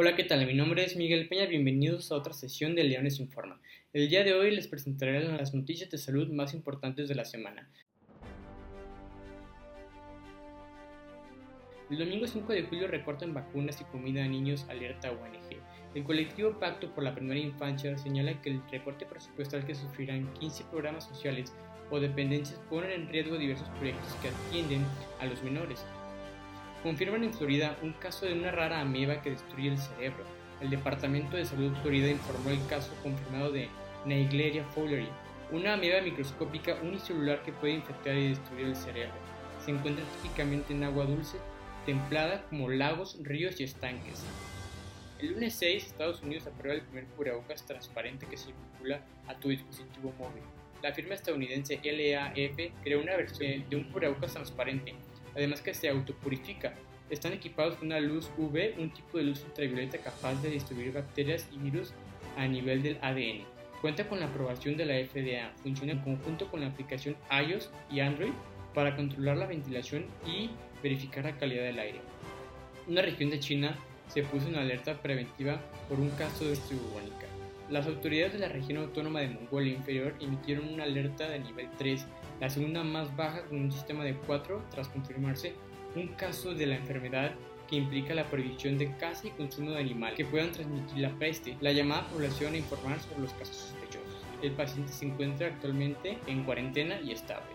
Hola, ¿qué tal? Mi nombre es Miguel Peña, bienvenidos a otra sesión de Leones Informa. El día de hoy les presentaré las noticias de salud más importantes de la semana. El domingo 5 de julio recortan vacunas y comida a niños alerta ONG. El colectivo Pacto por la Primera Infancia señala que el recorte presupuestal que sufrirán 15 programas sociales o dependencias ponen en riesgo diversos proyectos que atienden a los menores, confirman en Florida un caso de una rara ameba que destruye el cerebro. El Departamento de Salud de Florida informó el caso confirmado de Naegleria fowleri, una ameba microscópica unicelular que puede infectar y destruir el cerebro. Se encuentra típicamente en agua dulce, templada como lagos, ríos y estanques. El lunes 6, Estados Unidos aprueba el primer cubrebocas transparente que se vincula a tu dispositivo móvil. La firma estadounidense LAF creó una versión de un cubrebocas transparente además que se autopurifica. Están equipados con una luz UV, un tipo de luz ultravioleta capaz de destruir bacterias y virus a nivel del ADN. Cuenta con la aprobación de la FDA. Funciona en conjunto con la aplicación iOS y Android para controlar la ventilación y verificar la calidad del aire. Una región de China se puso en alerta preventiva por un caso de. Las autoridades de la región autónoma de Mongolia Inferior emitieron una alerta de nivel 3, la segunda más baja con un sistema de 4 tras confirmarse un caso de la enfermedad que implica la prohibición de caza y consumo de animales que puedan transmitir la peste, la llamada población a informar sobre los casos sospechosos. El paciente se encuentra actualmente en cuarentena y estable.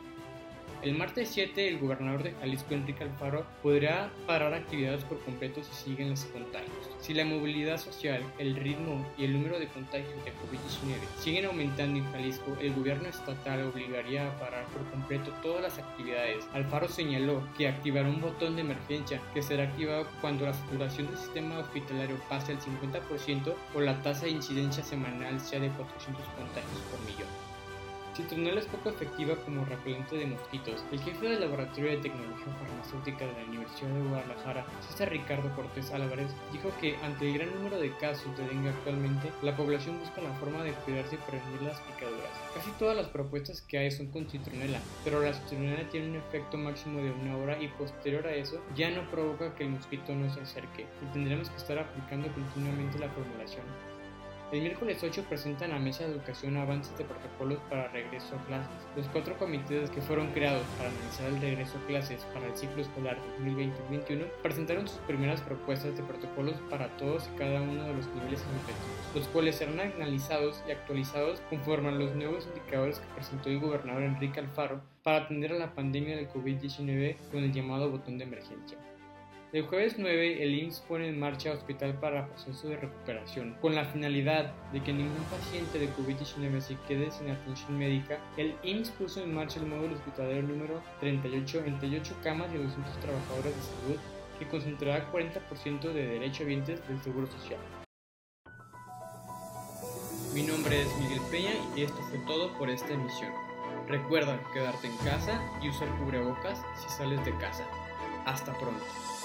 El martes 7, el gobernador de Jalisco, Enrique Alfaro, podrá parar actividades por completo si siguen los contagios. Si la movilidad social, el ritmo y el número de contagios de COVID-19 siguen aumentando en Jalisco, el gobierno estatal obligaría a parar por completo todas las actividades. Alfaro señaló que activará un botón de emergencia que será activado cuando la saturación del sistema hospitalario pase al 50% o la tasa de incidencia semanal sea de 400 contagios por millón. Citronel es poco efectiva como repelente de mosquitos. El jefe del Laboratorio de Tecnología Farmacéutica de la Universidad de Guadalajara, César Ricardo Cortés Álvarez, dijo que ante el gran número de casos de dengue actualmente, la población busca la forma de cuidarse y prevenir las picaduras. Casi todas las propuestas que hay son con citronela, pero la citronela tiene un efecto máximo de una hora y posterior a eso ya no provoca que el mosquito no se acerque y tendremos que estar aplicando continuamente la formulación. El miércoles 8 presentan a Mesa de Educación avances de protocolos para regreso a clases. Los cuatro comités que fueron creados para analizar el regreso a clases para el ciclo escolar 2020-2021 presentaron sus primeras propuestas de protocolos para todos y cada uno de los niveles educativos, los cuales serán analizados y actualizados conforme a los nuevos indicadores que presentó el gobernador Enrique Alfaro para atender a la pandemia del COVID-19 con el llamado botón de emergencia. El jueves 9, el IMSS pone en marcha hospital para proceso de recuperación. Con la finalidad de que ningún paciente de COVID-19 se quede sin atención médica, el IMSS puso en marcha el módulo hospitalario número 38, 38 camas y 200 trabajadores de salud, que concentrará 40% de derechohabientes del Seguro Social. Mi nombre es Miguel Peña y esto fue todo por esta emisión. Recuerda quedarte en casa y usar cubrebocas si sales de casa. Hasta pronto.